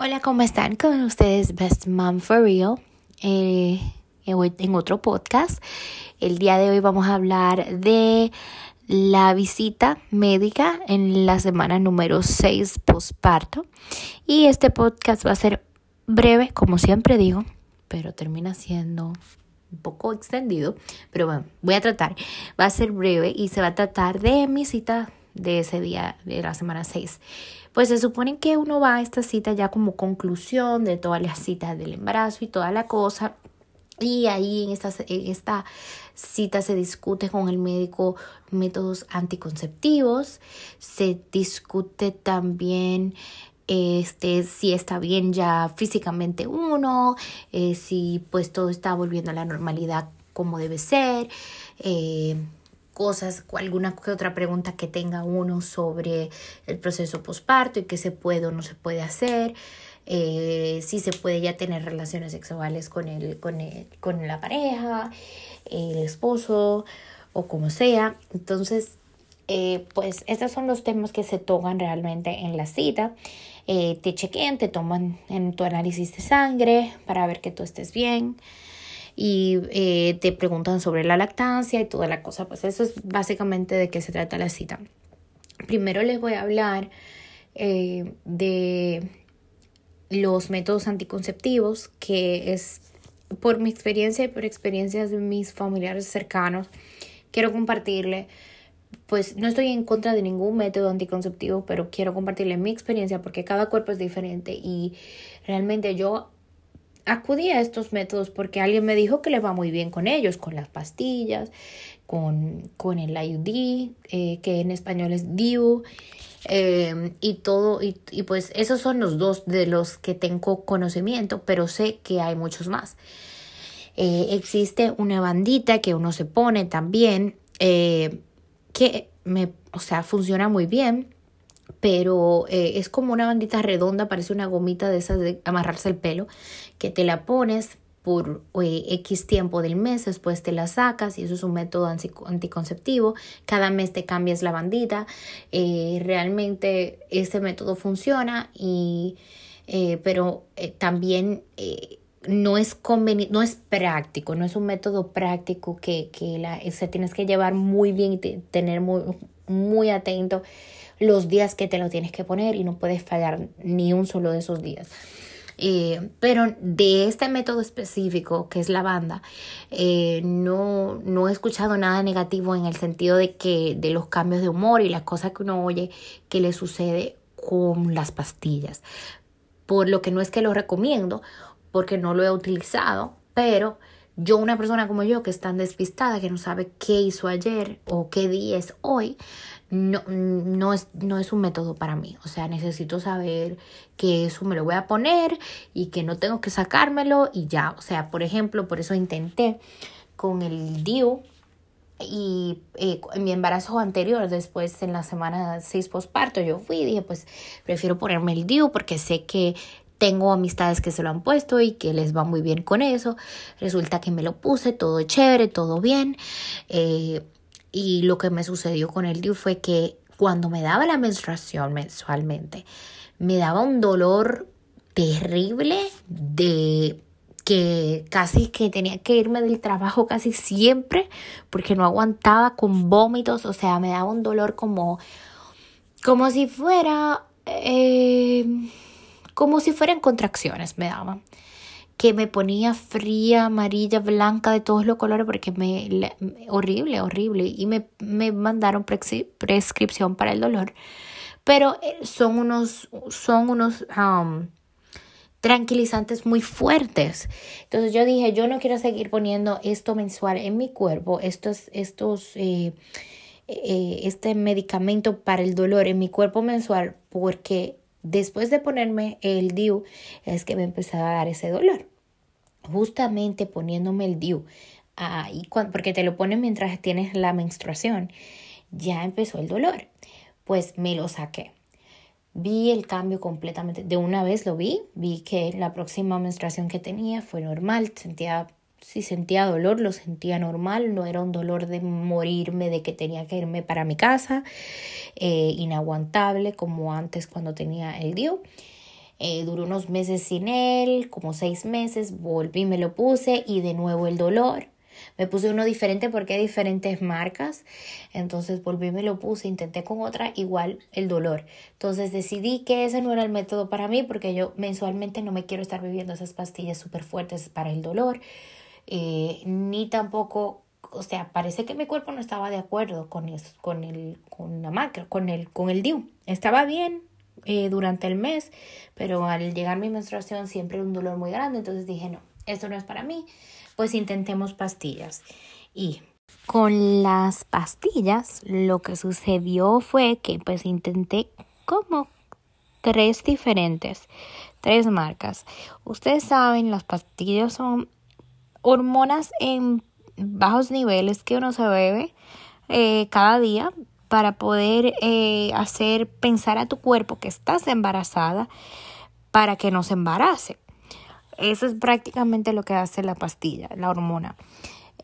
Hola, ¿cómo están? Con ustedes, Best Mom for Real, eh, en otro podcast. El día de hoy vamos a hablar de la visita médica en la semana número 6 postparto. Y este podcast va a ser breve, como siempre digo, pero termina siendo un poco extendido. Pero bueno, voy a tratar. Va a ser breve y se va a tratar de mi cita de ese día de la semana 6. Pues se supone que uno va a esta cita ya como conclusión de todas las citas del embarazo y toda la cosa. Y ahí en esta, en esta cita se discute con el médico métodos anticonceptivos, se discute también este, si está bien ya físicamente uno, eh, si pues todo está volviendo a la normalidad como debe ser. Eh, cosas, alguna que otra pregunta que tenga uno sobre el proceso posparto y qué se puede o no se puede hacer, eh, si se puede ya tener relaciones sexuales con, el, con, con la pareja, el esposo o como sea. Entonces, eh, pues estos son los temas que se tocan realmente en la cita. Eh, te chequean, te toman en tu análisis de sangre para ver que tú estés bien y eh, te preguntan sobre la lactancia y toda la cosa. Pues eso es básicamente de qué se trata la cita. Primero les voy a hablar eh, de los métodos anticonceptivos, que es por mi experiencia y por experiencias de mis familiares cercanos. Quiero compartirle, pues no estoy en contra de ningún método anticonceptivo, pero quiero compartirle mi experiencia porque cada cuerpo es diferente y realmente yo acudí a estos métodos porque alguien me dijo que le va muy bien con ellos, con las pastillas, con, con el IUD, eh, que en español es DIU, eh, y todo, y, pues esos son los dos de los que tengo conocimiento, pero sé que hay muchos más. Eh, existe una bandita que uno se pone también, que me, o sea, funciona muy bien pero eh, es como una bandita redonda, parece una gomita de esas de amarrarse el pelo, que te la pones por eh, X tiempo del mes, después te la sacas y eso es un método anticonceptivo. Cada mes te cambias la bandita. Eh, realmente este método funciona y pero también no es no es práctico, no es un método práctico que, que la, tienes que llevar muy bien y tener muy, muy atento los días que te lo tienes que poner y no puedes fallar ni un solo de esos días. Eh, pero de este método específico, que es la banda, eh, no, no he escuchado nada negativo en el sentido de que de los cambios de humor y las cosas que uno oye que le sucede con las pastillas. Por lo que no es que lo recomiendo, porque no lo he utilizado, pero yo, una persona como yo, que es tan despistada, que no sabe qué hizo ayer o qué día es hoy, no, no, es, no es un método para mí. O sea, necesito saber que eso me lo voy a poner y que no tengo que sacármelo y ya. O sea, por ejemplo, por eso intenté con el DIU y eh, en mi embarazo anterior, después en la semana 6 posparto, yo fui y dije, pues prefiero ponerme el DIU porque sé que tengo amistades que se lo han puesto y que les va muy bien con eso. Resulta que me lo puse, todo chévere, todo bien. Eh, y lo que me sucedió con el DIU fue que cuando me daba la menstruación mensualmente, me daba un dolor terrible de que casi que tenía que irme del trabajo casi siempre porque no aguantaba con vómitos, o sea, me daba un dolor como como si fuera eh, como si fueran contracciones me daban que me ponía fría, amarilla, blanca, de todos los colores, porque me, horrible, horrible. Y me, me mandaron prescripción para el dolor. Pero eh, son unos, son unos um, tranquilizantes muy fuertes. Entonces yo dije, yo no quiero seguir poniendo esto mensual en mi cuerpo, estos, estos, eh, eh, este medicamento para el dolor en mi cuerpo mensual, porque Después de ponerme el DIU es que me empezaba a dar ese dolor. Justamente poniéndome el DIU, ahí, porque te lo ponen mientras tienes la menstruación, ya empezó el dolor. Pues me lo saqué. Vi el cambio completamente. De una vez lo vi, vi que la próxima menstruación que tenía fue normal, sentía si sentía dolor, lo sentía normal, no era un dolor de morirme, de que tenía que irme para mi casa, eh, inaguantable como antes cuando tenía el DIU. Eh, duró unos meses sin él, como seis meses, volví, me lo puse y de nuevo el dolor. Me puse uno diferente porque hay diferentes marcas. Entonces volví, me lo puse, intenté con otra, igual el dolor. Entonces decidí que ese no era el método para mí porque yo mensualmente no me quiero estar bebiendo esas pastillas súper fuertes para el dolor. Eh, ni tampoco o sea, parece que mi cuerpo no estaba de acuerdo con el, con la macro, con el, con el DIU. Estaba bien eh, durante el mes, pero al llegar mi menstruación siempre un dolor muy grande, entonces dije, no, esto no es para mí pues intentemos pastillas. Y con las pastillas lo que sucedió fue que pues intenté como tres diferentes, tres marcas. Ustedes saben, las pastillas son hormonas en bajos niveles que uno se bebe eh, cada día para poder eh, hacer pensar a tu cuerpo que estás embarazada para que no se embarace. Eso es prácticamente lo que hace la pastilla, la hormona.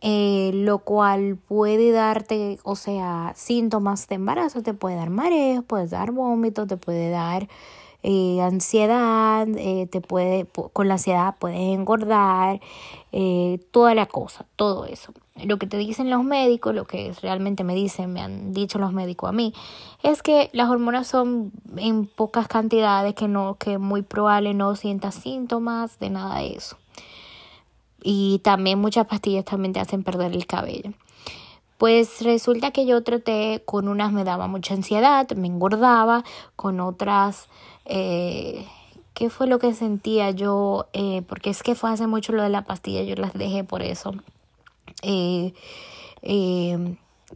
Eh, lo cual puede darte, o sea, síntomas de embarazo, te puede dar mareos, puede dar vómitos, te puede dar eh, ansiedad, eh, te puede, con la ansiedad puedes engordar, eh, toda la cosa, todo eso. Lo que te dicen los médicos, lo que realmente me dicen, me han dicho los médicos a mí, es que las hormonas son en pocas cantidades, que no, que muy probable no sientas síntomas de nada de eso. Y también muchas pastillas también te hacen perder el cabello. Pues resulta que yo traté, con unas me daba mucha ansiedad, me engordaba, con otras eh, qué fue lo que sentía yo, eh, porque es que fue hace mucho lo de la pastilla, yo las dejé por eso. Eh,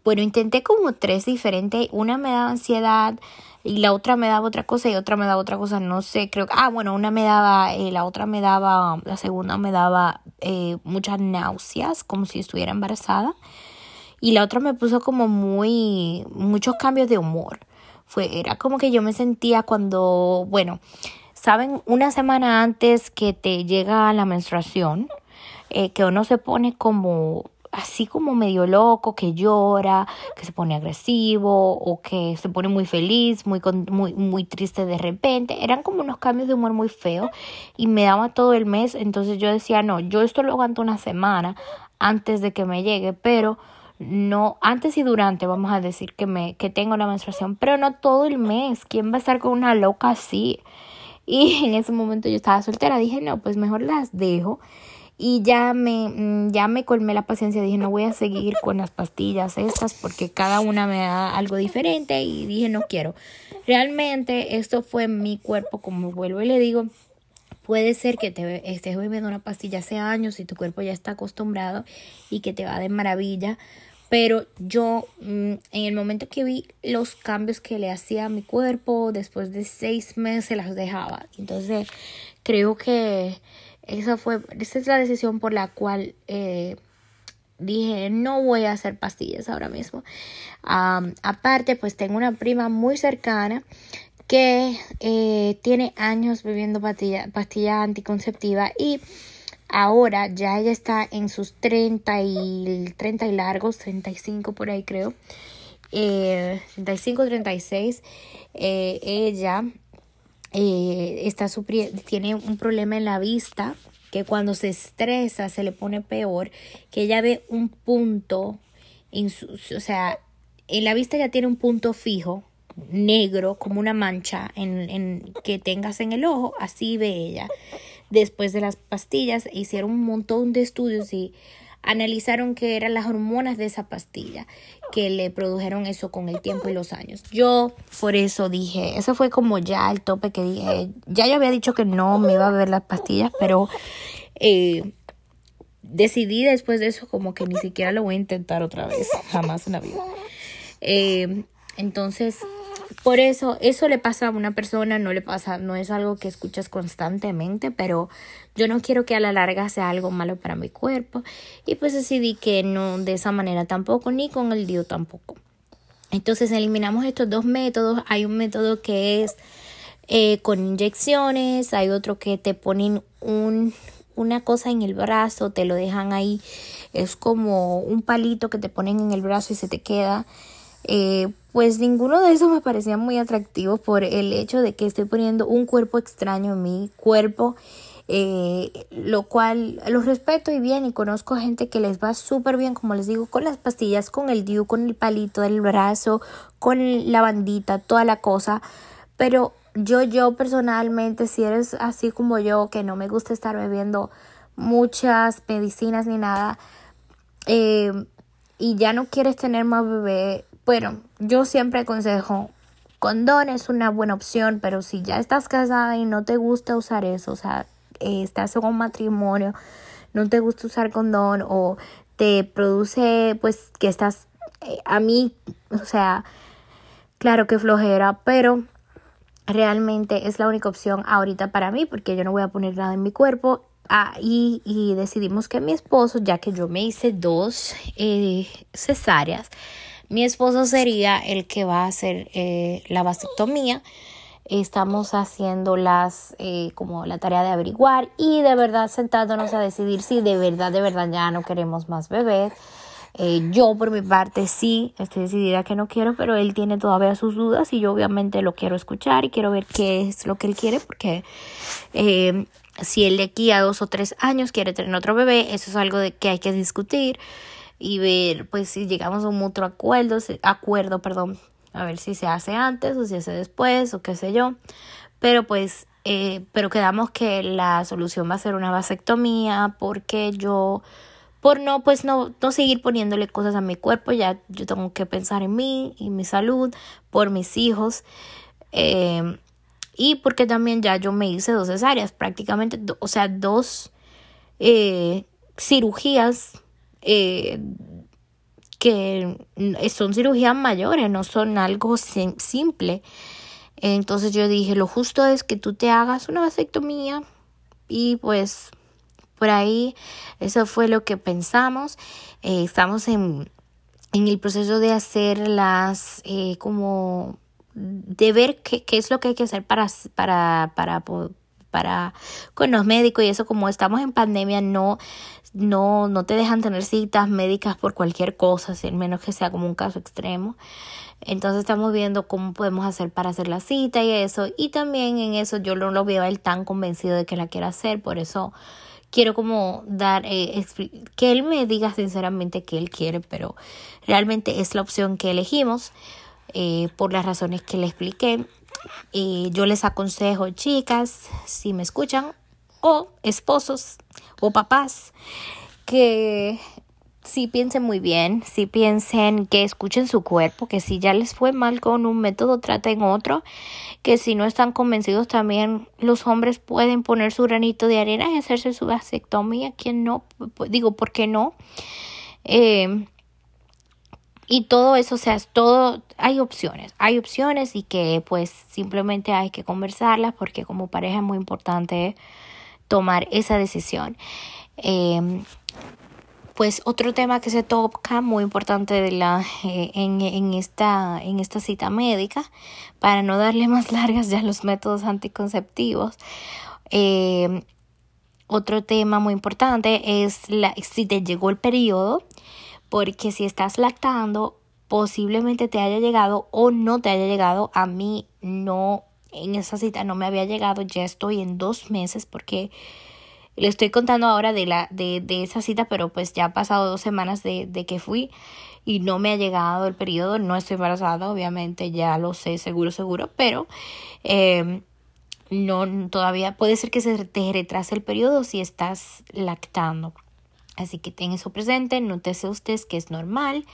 bueno, intenté como tres diferentes, una me daba ansiedad y la otra me daba otra cosa y otra me daba otra cosa, no sé, creo que, ah, bueno, una me daba, la otra me daba, la segunda me daba muchas náuseas, como si estuviera embarazada, y la otra me puso como muy, muchos cambios de humor fue, era como que yo me sentía cuando, bueno, saben, una semana antes que te llega la menstruación, eh, que uno se pone como así como medio loco, que llora, que se pone agresivo o que se pone muy feliz, muy, muy, muy triste de repente. Eran como unos cambios de humor muy feos y me daba todo el mes. Entonces yo decía, no, yo esto lo aguanto una semana antes de que me llegue, pero no antes y durante vamos a decir que me que tengo la menstruación pero no todo el mes. Quién va a estar con una loca así y en ese momento yo estaba soltera dije no pues mejor las dejo y ya me mm, ya me colmé la paciencia dije no voy a seguir con las pastillas estas porque cada una me da algo diferente y dije no quiero realmente esto fue mi cuerpo como vuelvo y le digo Puede ser que te estés bebiendo una pastilla hace años y tu cuerpo ya está acostumbrado y que te va de maravilla, pero yo mm, en el momento que vi los cambios que le hacía a mi cuerpo, después de seis meses las dejaba. Entonces creo que esa fue, esa es la decisión por la cual eh, dije no voy a hacer pastillas ahora mismo. aparte, pues tengo una prima muy cercana que eh, tiene años bebiendo pastilla, pastilla anticonceptiva y Ahora ya ella está en sus 30 y, 30 y largos, 35 por ahí creo. Eh, 35, 36. Eh, ella eh, está tiene un problema en la vista que cuando se estresa se le pone peor, que ella ve un punto, en su, o sea, en la vista ya tiene un punto fijo, negro, como una mancha en, en, que tengas en el ojo, así ve ella después de las pastillas, hicieron un montón de estudios y analizaron que eran las hormonas de esa pastilla que le produjeron eso con el tiempo y los años. Yo por eso dije, eso fue como ya el tope que dije, ya yo había dicho que no me iba a beber las pastillas, pero eh, decidí después de eso como que ni siquiera lo voy a intentar otra vez, jamás en la vida. Eh, entonces por eso, eso le pasa a una persona, no le pasa, no es algo que escuchas constantemente, pero yo no quiero que a la larga sea algo malo para mi cuerpo. Y pues decidí que no de esa manera tampoco, ni con el DIU tampoco. Entonces eliminamos estos dos métodos. Hay un método que es eh, con inyecciones, hay otro que te ponen un, una cosa en el brazo, te lo dejan ahí. Es como un palito que te ponen en el brazo y se te queda Eh, pues ninguno de esos me parecía muy atractivo por el hecho de que estoy poniendo un cuerpo extraño en mi cuerpo eh, lo cual los respeto y bien y conozco gente que les va súper bien, como les digo, con las pastillas, con el DIU, con el palito del brazo, con la bandita, toda la cosa, pero yo, yo personalmente, si eres así como yo, que no me gusta estar bebiendo muchas medicinas ni nada, eh, y ya no quieres tener más bebé, bueno, yo siempre aconsejo condón es una buena opción, pero si ya estás casada y no te gusta usar eso, o sea, eh, estás en un matrimonio, no te gusta usar condón o te produce pues que estás eh, a mí, o sea, claro que flojera, pero realmente es la única opción ahorita para mí porque yo no voy a poner nada en mi cuerpo. Ah, y, decidimos que mi esposo, ya que yo me hice dos eh, cesáreas, mi esposo sería el que va a hacer la vasectomía. Estamos haciendo las eh, como la tarea de averiguar y de verdad sentándonos a decidir si de verdad de verdad ya no queremos más bebés. Eh, yo por mi parte sí estoy decidida que no quiero pero él tiene todavía sus dudas y yo obviamente lo quiero escuchar y quiero ver qué es lo que él quiere porque eh, si él de aquí a dos o tres años quiere tener otro bebé eso es algo de que hay que discutir y ver pues si llegamos a un mutuo acuerdo acuerdo perdón a ver si se hace antes o si se hace después o qué sé yo. Pero pues, eh, pero quedamos que la solución va a ser una vasectomía porque yo, por no, pues no, no seguir poniéndole cosas a mi cuerpo, ya yo tengo que pensar en mí y mi salud, por mis hijos. Eh, y porque también ya yo me hice dos cesáreas, prácticamente, o sea, dos eh, cirugías eh, que son cirugías mayores, no son algo simple. Entonces yo dije, lo justo es que tú te hagas una vasectomía y pues por ahí eso fue lo que pensamos. Eh, estamos en, en, el proceso de hacer las, eh, como, de ver qué, qué, es lo que hay que hacer para, para, para, para, con los médicos y eso como estamos en pandemia no no, no te dejan tener citas médicas por cualquier cosa, al menos que sea como un caso extremo. Entonces estamos viendo cómo podemos hacer para hacer la cita y eso. Y también en eso yo no lo veo a él tan convencido de que la quiera hacer. Por eso quiero como dar, eh, que él me diga sinceramente que él quiere, pero realmente es la opción que elegimos eh, por las razones que le expliqué. Y yo les aconsejo, chicas, si me escuchan, o esposos o papás que si piensen muy bien, si piensen que escuchen su cuerpo, que si ya les fue mal con un método, traten otro, que si no están convencidos también los hombres pueden poner su granito de arena y hacerse su vasectomía, quien no, digo, ¿por qué no? Eh, y todo eso, o sea, todo, hay opciones, hay opciones y que pues simplemente hay que conversarlas porque como pareja es muy importante tomar esa decisión. Em, pues otro tema que se toca muy importante de la, eh, en, esta, en esta cita médica, para no darle más largas ya los métodos anticonceptivos, em, otro tema muy importante es la, si te llegó el periodo, porque si estás lactando, posiblemente te haya llegado o no te haya llegado. A mí no, en esa cita no me había llegado, ya estoy en dos meses porque le estoy contando ahora de, la, de, de esa cita, pero pues ya ha pasado dos semanas de, de que fui y no me ha llegado el periodo. No estoy embarazada, obviamente, ya lo sé, seguro, seguro, pero eh, no todavía puede ser que se te retrase el periodo si estás lactando. Así que ten eso presente, nótese usted que es normal.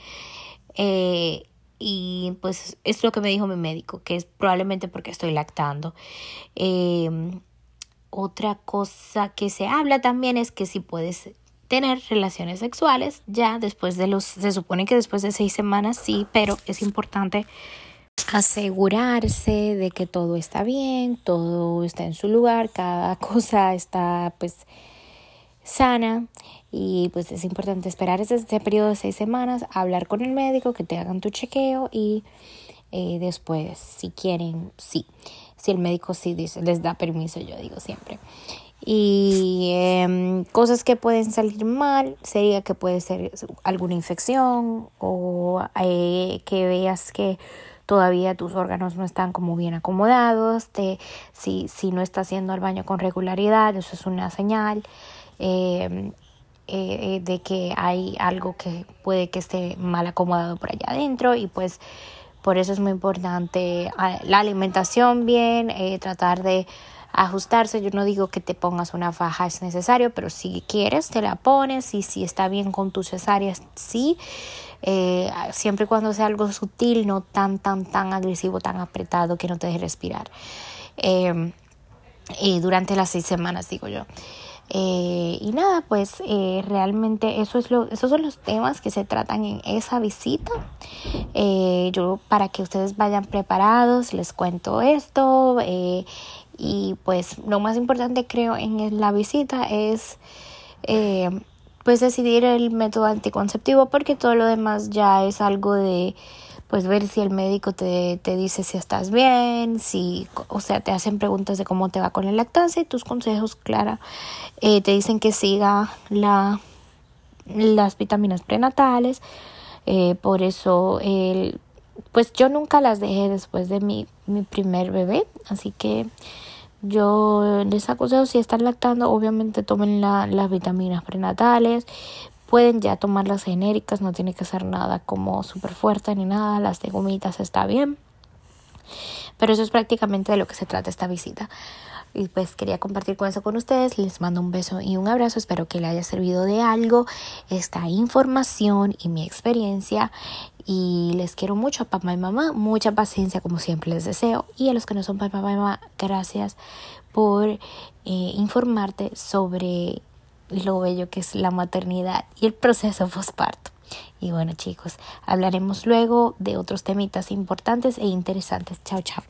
Eh, y pues es lo que me dijo mi médico, que es probablemente porque estoy lactando. Eh, otra cosa que se habla también es que si puedes tener relaciones sexuales ya después de los, se supone que después de seis semanas sí, pero es importante asegurarse de que todo está bien, todo está en su lugar, cada cosa está pues sana y pues es importante esperar ese, periodo de seis semanas, hablar con el médico, que te hagan tu chequeo y eh, después si quieren, sí si el médico sí dice, les da permiso, yo digo siempre. Y em, cosas que pueden salir mal sería que puede ser alguna infección o eh, que veas que todavía tus órganos no están como bien acomodados, te, si, si no estás haciendo el baño con regularidad, eso es una señal. Em, eh, de que hay algo que puede que esté mal acomodado por allá adentro y pues por eso es muy importante ah, la alimentación bien, eh, tratar de ajustarse. Yo no digo que te pongas una faja, es necesario, pero si quieres te la pones y si está bien con tus cesáreas, sí. Eh, siempre y cuando sea algo sutil, no tan, tan, tan agresivo, tan apretado que no te deje respirar. Eh, y durante las seis semanas, digo yo. Eh, y nada, pues eh, realmente eso es lo, esos son los temas que se tratan en esa visita. Eh, yo para que ustedes vayan preparados les cuento esto y pues lo más importante creo en la visita es pues decidir el método anticonceptivo porque todo lo demás ya es algo de pues ver si el médico te, te dice si estás bien, si, o sea, te hacen preguntas de cómo te va con la lactancia y tus consejos, Clara, eh, te dicen que siga la, las vitaminas prenatales, eh, por eso, el, pues yo nunca las dejé después de mi, mi primer bebé, así que yo les aconsejo si están lactando, obviamente tomen la, las vitaminas prenatales, Pueden ya tomar las genéricas, no tiene que ser nada como súper fuerte ni nada, las de gomitas está bien. Pero eso es prácticamente de lo que se trata esta visita. Y pues quería compartir con eso con ustedes. Les mando un beso y un abrazo. Espero que les haya servido de algo esta información y mi experiencia. Y les quiero mucho a papá y mamá. Mucha paciencia como siempre les deseo. Y a los que no son papá y mamá, gracias por eh, informarte sobre lo bello que es la maternidad y el proceso postparto. Y bueno chicos, hablaremos luego de otros temitas importantes e interesantes. Chao, chao.